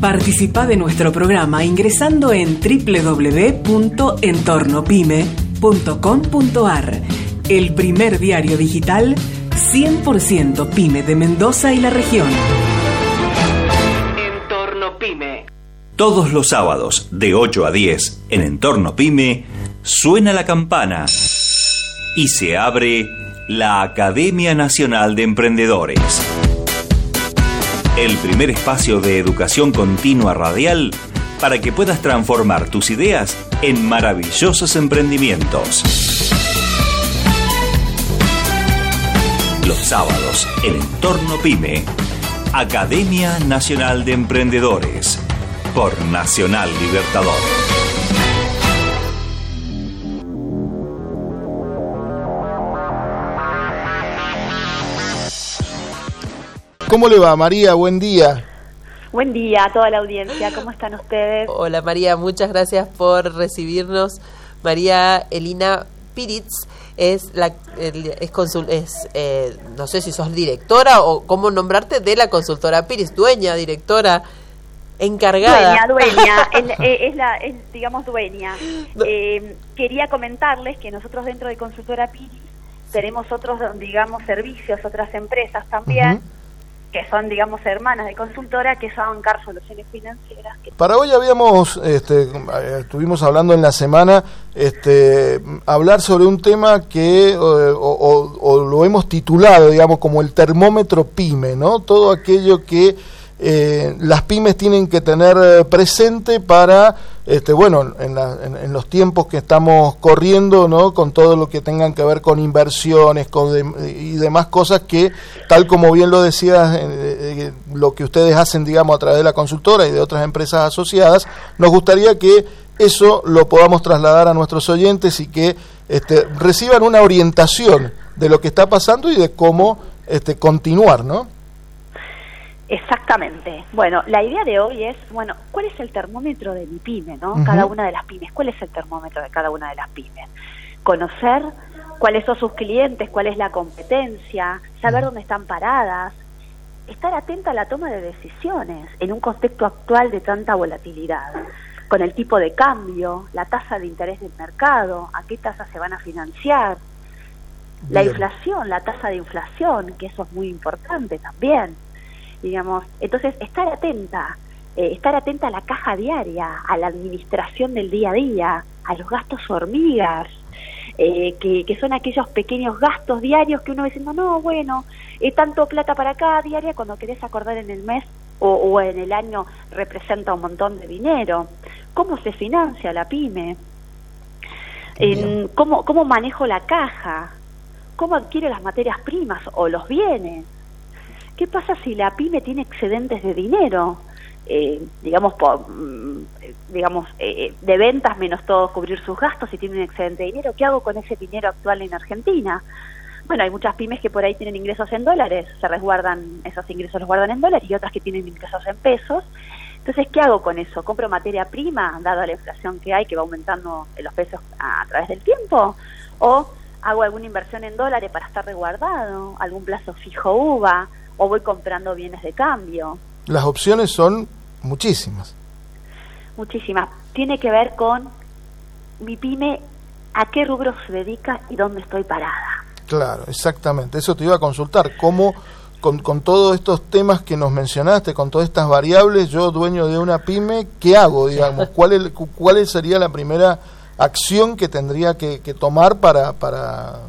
Participa de nuestro programa ingresando en www.entornopyme.com.ar, el primer diario digital 100% pyme de Mendoza y la región. Entorno Pyme. Todos los sábados de 8 a 10 en Entorno Pyme suena la campana y se abre la Academia Nacional de Emprendedores. El primer espacio de educación continua radial para que puedas transformar tus ideas en maravillosos emprendimientos. Los sábados en Entorno Pyme, Academia Nacional de Emprendedores, por Nacional Libertador. ¿Cómo le va, María? Buen día. Buen día a toda la audiencia, ¿cómo están ustedes? Hola María, muchas gracias por recibirnos. María Elina Piritz es la es, consul, es eh, no sé si sos directora o cómo nombrarte de la consultora Piritz, dueña, directora, encargada. Dueña, dueña, es, la, es, digamos dueña. Eh, quería comentarles que nosotros dentro de consultora Piritz tenemos otros, digamos, servicios, otras empresas también que son, digamos, hermanas de consultora, que son Car Soluciones Financieras. Para hoy habíamos, este, estuvimos hablando en la semana, este, hablar sobre un tema que, o, lo hemos titulado, digamos, como el termómetro PYME, ¿no? Todo aquello que eh, las pymes tienen que tener eh, presente para, este, bueno, en, los tiempos que estamos corriendo, ¿no? Con todo lo que tengan que ver con inversiones con y demás cosas que, tal como bien lo decías, eh, lo que ustedes hacen, digamos, a través de la consultora y de otras empresas asociadas, nos gustaría que eso lo podamos trasladar a nuestros oyentes y que este, reciban una orientación de lo que está pasando y de cómo este, continuar, ¿no? Exactamente. Bueno, la idea de hoy es, bueno, ¿cuál es el termómetro de mi pyme, no? Cada una de las pymes, ¿cuál es el termómetro de cada una de las pymes? Conocer cuáles son sus clientes, cuál es la competencia, saber dónde están paradas, estar atenta a la toma de decisiones en un contexto actual de tanta volatilidad, con el tipo de cambio, la tasa de interés del mercado, a qué tasa se van a financiar, la inflación, la tasa de inflación, que eso es muy importante también digamos. Entonces, estar atenta, eh, estar atenta a la caja diaria, a la administración del día a día, a los gastos hormigas, eh, que, son aquellos pequeños gastos diarios que uno va diciendo, no, bueno, eh, tanto plata para acá diaria, cuando querés acordar en el mes o, en el año representa un montón de dinero. ¿Cómo se financia la pyme? ¿cómo, ¿Cómo manejo la caja? ¿Cómo adquiero las materias primas o los bienes? ¿Qué pasa si la pyme tiene excedentes de dinero? Eh, digamos, por, mm, digamos eh, eh, de ventas menos todo cubrir sus gastos y tiene un excedente de dinero, ¿qué hago con ese dinero actual en Argentina? Bueno, hay muchas pymes que por ahí tienen ingresos en dólares, se resguardan, esos ingresos los guardan en dólares y otras que tienen ingresos en pesos. Entonces, ¿qué hago con eso? ¿Compro materia prima, dado la inflación que hay, que va aumentando los pesos a, a través del tiempo? ¿O hago alguna inversión en dólares para estar resguardado? ¿Algún plazo fijo UVA? O voy comprando bienes de cambio. Las opciones son muchísimas. Muchísimas. Tiene que ver con mi pyme, a qué rubro se dedica y dónde estoy parada. Claro, exactamente. Eso te iba a consultar. ¿Cómo, con, con todos estos temas que nos mencionaste, con todas estas variables, yo dueño de una pyme, ¿qué hago, digamos? ¿Cuál, cuál sería la primera acción que tendría que, que tomar para, para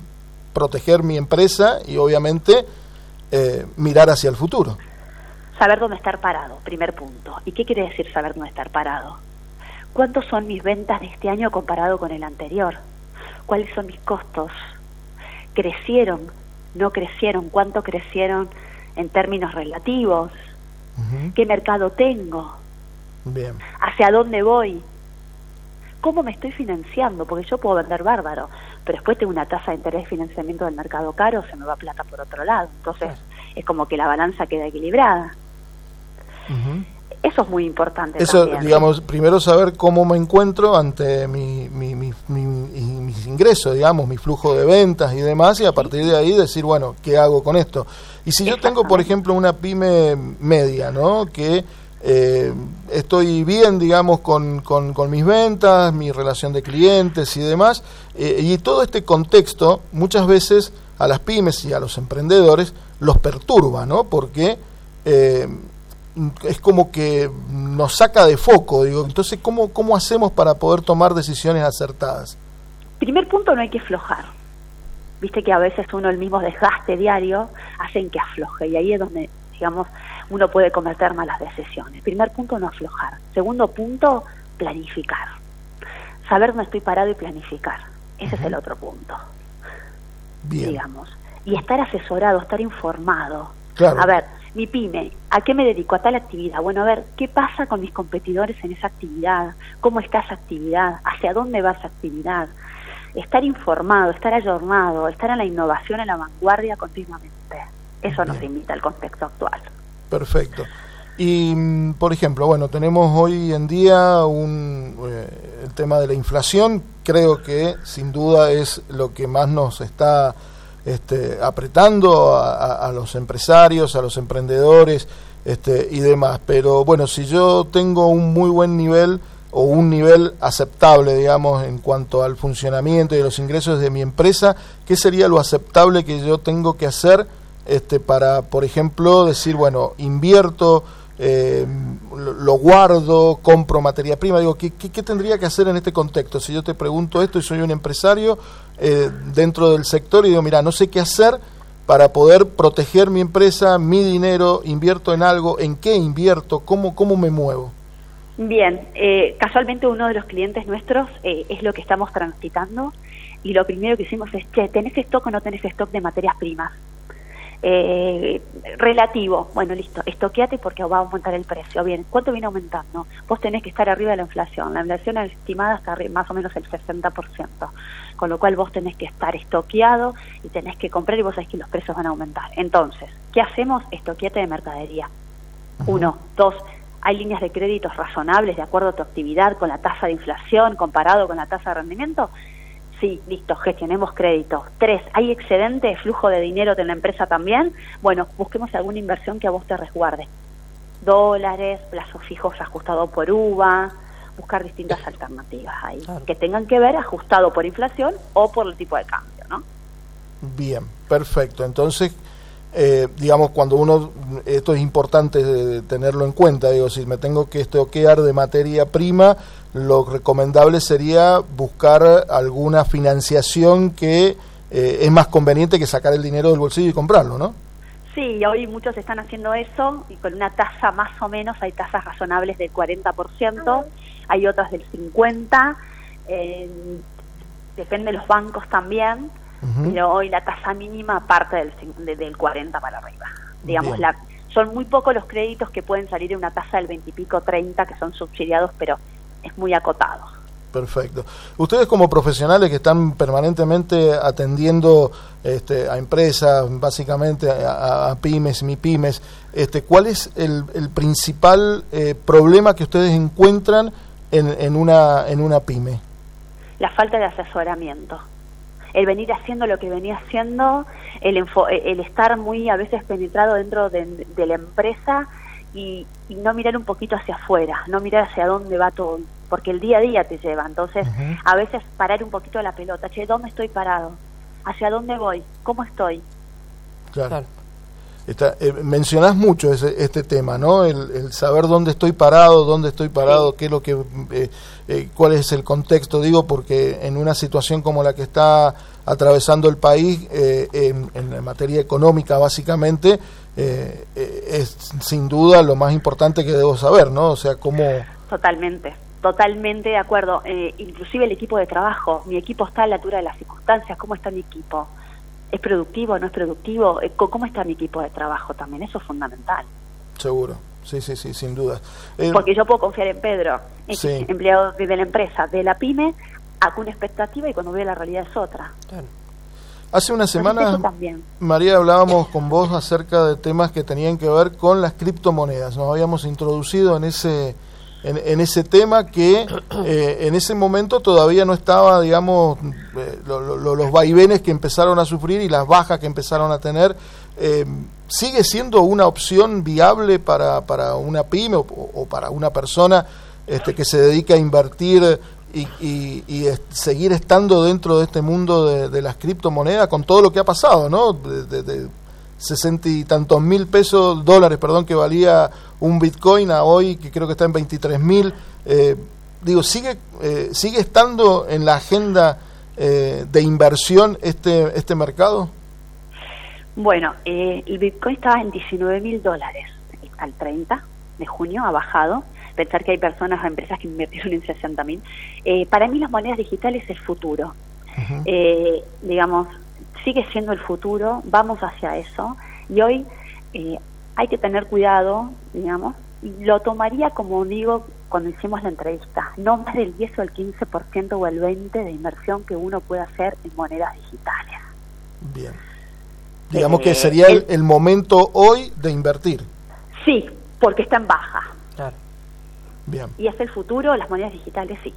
proteger mi empresa y obviamente eh, mirar hacia el futuro. Saber dónde estar parado, primer punto. ¿Y qué quiere decir saber dónde estar parado? ¿Cuántos son mis ventas de este año comparado con el anterior? ¿Cuáles son mis costos? ¿Crecieron? ¿No crecieron? ¿Cuánto crecieron en términos relativos? ¿Qué mercado tengo? Bien. ¿Hacia dónde voy? ¿Cómo me estoy financiando? Porque yo puedo vender bárbaro, pero después tengo una tasa de interés de financiamiento del mercado caro, se me va plata por otro lado. Entonces es como que la balanza queda equilibrada. Eso es muy importante. Eso, digamos, primero saber cómo me encuentro ante mi, mi, mi, mis ingresos, digamos, mi flujo de ventas y demás, y a partir de ahí decir, bueno, ¿qué hago con esto? Y si yo tengo, por ejemplo, una pyme media, ¿no? Que eh, estoy bien, digamos, con, con, mis ventas, mi relación de clientes y demás. Eh, y todo este contexto muchas veces a las pymes y a los emprendedores los perturba, ¿no? Porque eh, es como que nos saca de foco, digo. Entonces, ¿cómo, ¿cómo hacemos para poder tomar decisiones acertadas? Primer punto, no hay que aflojar. Viste que a veces uno el mismo desgaste diario hacen que afloje y ahí es donde, digamos, uno puede cometer malas decisiones. Primer punto, no aflojar. Segundo punto, planificar. Saber dónde estoy parado y planificar. Ese es el otro punto. Bien. Digamos. Y estar asesorado, estar informado. A ver, mi pyme, ¿a qué me dedico? A tal actividad. Bueno, a ver, ¿qué pasa con mis competidores en esa actividad? ¿Cómo está esa actividad? ¿Hacia dónde va esa actividad? Estar informado, estar ayornado, estar en la innovación, en la vanguardia continuamente. Eso nos invita al contexto actual. Perfecto. Y, mm, por ejemplo, bueno, tenemos hoy en día un, eh, el tema de la inflación, creo que sin duda es lo que más nos está este, apretando a, los empresarios, a los emprendedores este, y demás. Pero bueno, si yo tengo un muy buen nivel o un nivel aceptable, digamos, en cuanto al funcionamiento y los ingresos de mi empresa, ¿qué sería lo aceptable que yo tengo que hacer? Este, para, por ejemplo, decir, bueno, invierto, eh, lo, guardo, compro materia prima. Digo, ¿qué, ¿qué, tendría que hacer en este contexto? Si yo te pregunto esto y soy un empresario eh, dentro del sector y digo, mira, no sé qué hacer para poder proteger mi empresa, mi dinero, invierto en algo, ¿en qué invierto? ¿Cómo, cómo me muevo? Bien, eh, casualmente uno de los clientes nuestros es lo que estamos transitando y lo primero que hicimos es, che, ¿tenés stock o no tenés stock de materias primas? Eh, relativo, bueno, listo, estoqueate porque va a aumentar el precio. Bien, ¿cuánto viene aumentando? Vos tenés que estar arriba de la inflación. La inflación estimada está más o menos el 60%, con lo cual vos tenés que estar estoqueado y tenés que comprar y vos sabés que los precios van a aumentar. Entonces, ¿qué hacemos? Estoqueate de mercadería. Uno, dos, hay líneas de créditos razonables de acuerdo a tu actividad con la tasa de inflación comparado con la tasa de rendimiento. Sí, listo, gestionemos crédito. Tres, ¿hay excedente de flujo de dinero de la empresa también? Bueno, busquemos alguna inversión que a vos te resguarde. Dólares, plazos fijos ajustados por UVA, buscar distintas alternativas ahí, que tengan que ver ajustado por inflación o por el tipo de cambio, ¿no? Bien, perfecto. Entonces, eh, digamos, cuando uno, esto es importante tenerlo en cuenta, digo, si me tengo que estoquear de materia prima, lo recomendable sería buscar alguna financiación que eh, es más conveniente que sacar el dinero del bolsillo y comprarlo, ¿no? Sí, hoy muchos están haciendo eso y con una tasa más o menos, hay tasas razonables del 40%, hay otras del 50%, eh, depende de los bancos también, pero hoy la tasa mínima parte del, del 40 para arriba. Digamos, la, son muy pocos los créditos que pueden salir de una tasa del 20 y pico, 30, que son subsidiados, pero es muy acotado. Perfecto. Ustedes como profesionales que están permanentemente atendiendo este, a empresas, básicamente a, pymes, mi pymes, este, ¿cuál es el, principal eh, problema que ustedes encuentran en, en, una, en una pyme? La falta de asesoramiento el venir haciendo lo que venía haciendo, el, el estar muy a veces penetrado dentro de, la empresa y, no mirar un poquito hacia afuera, no mirar hacia dónde va todo, porque el día a día te lleva. Entonces, a veces parar un poquito la pelota, che, ¿dónde estoy parado? ¿Hacia dónde voy? ¿Cómo estoy? Claro. Eh, mencionás mucho ese, este tema, ¿no? El, saber dónde estoy parado, dónde estoy parado, qué es lo que, eh, eh, cuál es el contexto, digo, porque en una situación como la que está atravesando el país, en, en, materia económica básicamente, es sin duda lo más importante que debo saber, ¿no? O sea, cómo... Totalmente. Totalmente de acuerdo. inclusive el equipo de trabajo, mi equipo está a la altura de las circunstancias, ¿cómo está mi equipo? ¿Es productivo o no es productivo? Eh, ¿Cómo está mi equipo de trabajo también? Eso es fundamental. Seguro, sí, sí, sí, sin duda. Eh, Porque yo puedo confiar en Pedro, empleado de la empresa, de la pyme, hago una expectativa y cuando veo la realidad es otra. Hace una semana, María, hablábamos con vos acerca de temas que tenían que ver con las criptomonedas. Nos habíamos introducido en ese en, ese tema que eh, en ese momento todavía no estaba, digamos, eh, los vaivenes que empezaron a sufrir y las bajas que empezaron a tener. Eh, ¿Sigue siendo una opción viable para, para una pyme o, para una persona este, que se dedica a invertir y, y, seguir estando dentro de este mundo de, las criptomonedas con todo lo que ha pasado, ¿no? De, sesenta y tantos mil pesos, dólares, perdón, que valía un Bitcoin a hoy, que creo que está en 23 mil. Eh, digo, ¿sigue, eh, ¿sigue estando en la agenda eh, de inversión este, este mercado? Bueno, el Bitcoin estaba en 19 mil dólares al 30 de junio, ha bajado pensar que hay personas o empresas que invirtieron en 60 mil. Eh, para mí las monedas digitales es el futuro. Eh, digamos, sigue siendo el futuro, vamos hacia eso. Y hoy eh, hay que tener cuidado, digamos, lo tomaría como digo cuando hicimos la entrevista, no más del 10 o el 15% o el 20% de inversión que uno puede hacer en monedas digitales. Bien. Digamos que sería el, el, momento hoy de invertir. Sí, porque está en baja. Claro. Y es el futuro, las monedas digitales sí.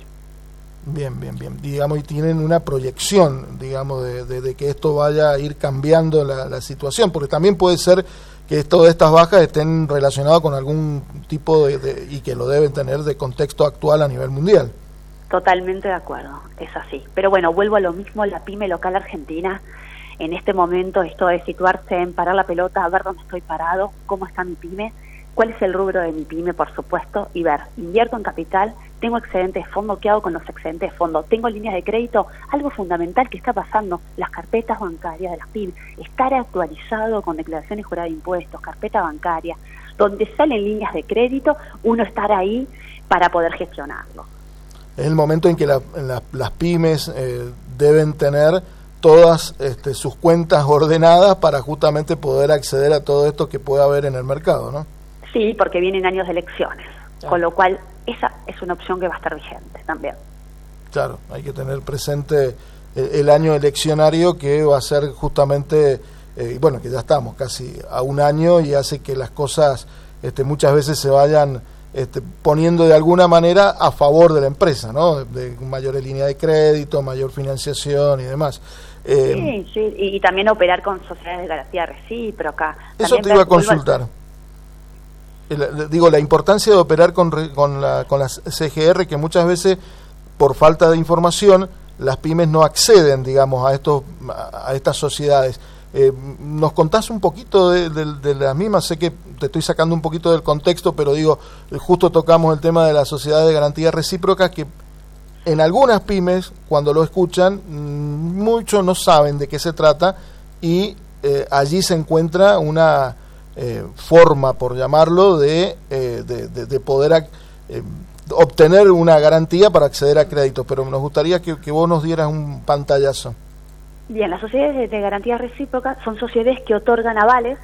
Bien, bien, bien. Digamos, y tienen una proyección, digamos, de, que esto vaya a ir cambiando la, situación, porque también puede ser que todas estas bajas estén relacionadas con algún tipo de, y que lo deben tener de contexto actual a nivel mundial. Totalmente de acuerdo, es así. Pero bueno, vuelvo a lo mismo, la pyme local argentina, en este momento esto de situarse en parar la pelota, a ver dónde estoy parado, cómo está mi pyme, cuál es el rubro de mi pyme, por supuesto, y ver, invierto en capital, tengo excedentes de fondo, ¿qué hago con los excedentes de fondo? Tengo líneas de crédito, algo fundamental que está pasando, las carpetas bancarias de las pymes, estar actualizado con declaraciones juradas de impuestos, carpeta bancaria, donde salen líneas de crédito, uno estar ahí para poder gestionarlo. Es el momento en que las pymes eh, deben tener todas este, sus cuentas ordenadas para justamente poder acceder a todo esto que pueda haber en el mercado, ¿no? Sí, porque vienen años de elecciones, con lo cual esa es una opción que va a estar vigente también. Claro, hay que tener presente el, año eleccionario que va a ser justamente, eh, bueno, que ya estamos casi a un año y hace que las cosas este, muchas veces se vayan este, poniendo de alguna manera a favor de la empresa, ¿no? De, mayores líneas de crédito, mayor financiación y demás. Eh, sí, sí, y, también operar con sociedades de garantía recíproca. Eso te iba a consultar digo, la importancia de operar con, con, la, con las CGR, que muchas veces, por falta de información, las pymes no acceden, digamos, a, estos, a estas sociedades. Eh, ¿Nos contás un poquito de, las mismas? Sé que te estoy sacando un poquito del contexto, pero digo, justo tocamos el tema de la sociedad de garantía recíproca, que en algunas pymes, cuando lo escuchan, mm, muchos no saben de qué se trata y eh, allí se encuentra una eh, forma, por llamarlo, de, eh, de, poder eh, obtener una garantía para acceder a créditos. Pero nos gustaría que, vos nos dieras un pantallazo. Bien, las sociedades de garantía recíproca son sociedades que otorgan avales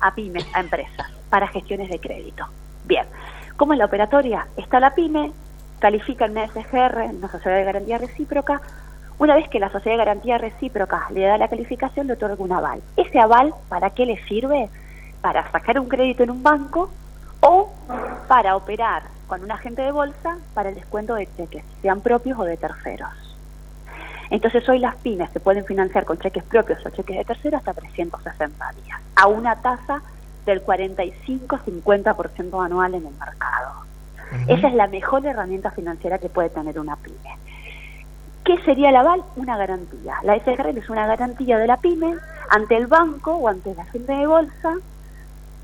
a pymes, a empresas, para gestiones de crédito. Bien, ¿cómo es la operatoria? Está la pyme, califica el MSGR, una sociedad de garantía recíproca, una vez que la sociedad de garantía recíproca le da la calificación, le otorga un aval. ¿Ese aval para qué le sirve? Para sacar un crédito en un banco o para operar con un agente de bolsa para el descuento de cheques, sean propios o de terceros. Entonces hoy las pymes se pueden financiar con cheques propios o cheques de terceros hasta 360 días, a una tasa del 45-50% anual en el mercado. Esa es la mejor herramienta financiera que puede tener una pyme. ¿Qué sería el aval? Una garantía. La SGR es una garantía de la pyme ante el banco o ante el agente de bolsa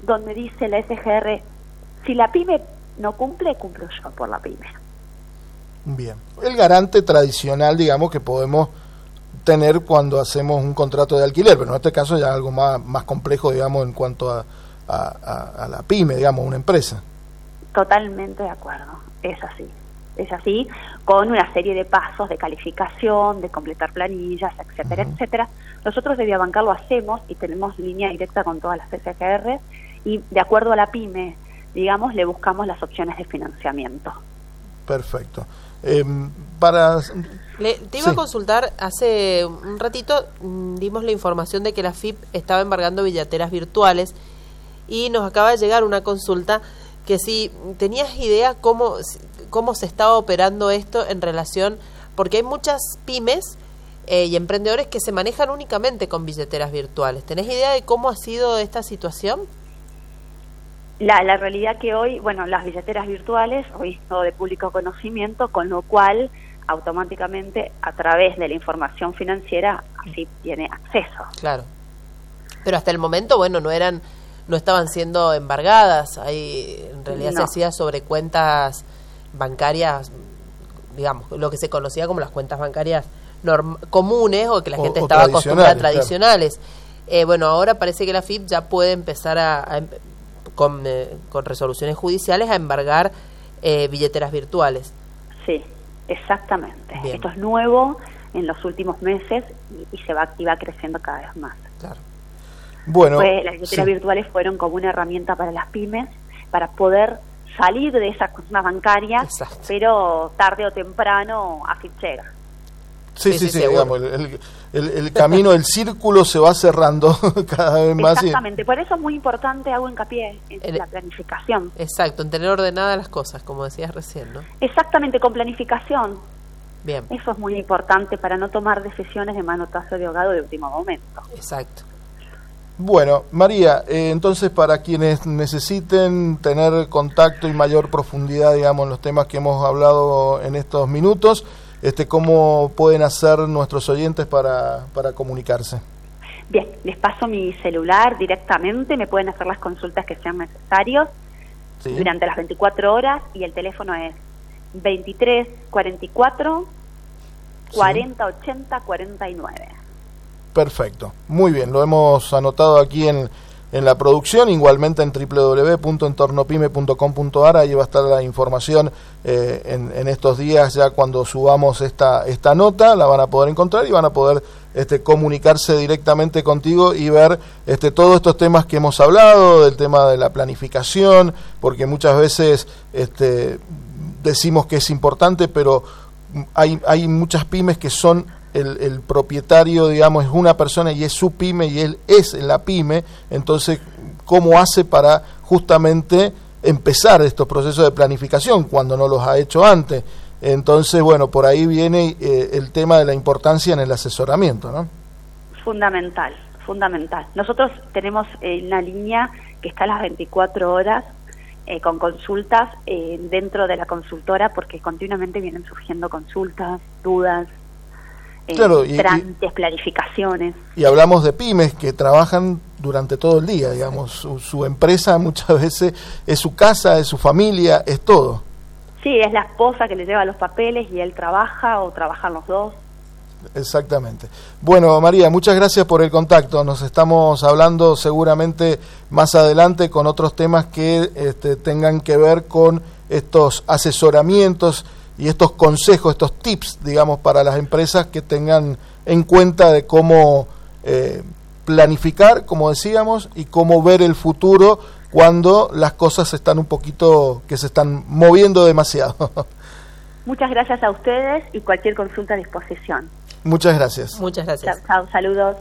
donde dice la SGR, si la pyme no cumple, cumplo yo por la pyme. Bien. El garante tradicional, digamos, que podemos tener cuando hacemos un contrato de alquiler, pero en este caso ya algo más, más complejo, digamos, en cuanto a, a, la pyme, digamos, una empresa. Totalmente de acuerdo, es así. Es así, con una serie de pasos de calificación, de completar planillas, etcétera, etcétera. Nosotros de Bancar lo hacemos y tenemos línea directa con todas las SGR y de acuerdo a la pyme, digamos, le buscamos las opciones de financiamiento. Perfecto. Eh, para te iba a consultar hace un ratito mm, dimos la información de que la FIP estaba embargando billeteras virtuales y nos acaba de llegar una consulta que si tenías idea cómo, cómo se estaba operando esto en relación, porque hay muchas pymes eh, y emprendedores que se manejan únicamente con billeteras virtuales. ¿Tenés idea de cómo ha sido esta situación? La, la realidad que hoy, bueno, las billeteras virtuales, hoy es todo de público conocimiento, con lo cual automáticamente a través de la información financiera así tiene acceso. Claro. Pero hasta el momento, bueno, no eran no estaban siendo embargadas, ahí en realidad se hacía sobre cuentas bancarias, digamos, lo que se conocía como las cuentas bancarias comunes o que la gente estaba acostumbrada tradicionales. Eh, bueno, ahora parece que la FIP ya puede empezar a, em, con, eh, con, resoluciones judiciales a embargar eh, billeteras virtuales. Sí, exactamente. Esto es nuevo en los últimos meses y, se va, y va creciendo cada vez más. Claro. Bueno, las billeteras virtuales fueron como una herramienta para las pymes para poder salir de esas cosas bancarias, pero tarde o temprano a fichera. Sí, sí, sí, digamos, el, el, camino, el círculo se va cerrando cada vez más. Exactamente, por eso es muy importante, hago hincapié en la planificación. Exacto, en tener ordenadas las cosas, como decías recién, ¿no? Exactamente, con planificación. Bien. Eso es muy importante para no tomar decisiones de manotazo de ahogado de último momento. Exacto. Bueno, María, eh, entonces para quienes necesiten tener contacto y mayor profundidad, digamos, en los temas que hemos hablado en estos minutos, este, ¿cómo pueden hacer nuestros oyentes para, para comunicarse? Bien, les paso mi celular directamente, me pueden hacer las consultas que sean necesarias durante las 24 horas y el teléfono es 23 44 40 80 49. Perfecto, muy bien, lo hemos anotado aquí en, en la producción, igualmente en www.entornopime.com.ar, ahí va a estar la información eh, en, en, estos días, ya cuando subamos esta, esta nota, la van a poder encontrar y van a poder este, comunicarse directamente contigo y ver este, todos estos temas que hemos hablado, del tema de la planificación, porque muchas veces este, decimos que es importante, pero hay, hay muchas pymes que son el, propietario, digamos, es una persona y es su pyme y él es la pyme, entonces, ¿cómo hace para justamente empezar estos procesos de planificación cuando no los ha hecho antes? Entonces, bueno, por ahí viene eh, el tema de la importancia en el asesoramiento, ¿no? Fundamental, fundamental. Nosotros tenemos eh, una línea que está a las 24 horas eh, con consultas dentro de la consultora porque continuamente vienen surgiendo consultas, dudas, claro, y, planificaciones. Y hablamos de pymes que trabajan durante todo el día, digamos, su, empresa muchas veces es su casa, es su familia, es todo. Sí, es la esposa que le lleva los papeles y él trabaja o trabajan los dos. Exactamente. Bueno, María, muchas gracias por el contacto. Nos estamos hablando seguramente más adelante con otros temas que este, tengan que ver con estos asesoramientos y estos consejos, estos tips, digamos, para las empresas que tengan en cuenta de cómo eh, planificar, como decíamos, y cómo ver el futuro cuando las cosas están un poquito, que se están moviendo demasiado. Muchas gracias a ustedes y cualquier consulta a disposición. Muchas gracias. Muchas gracias. Chao, saludos.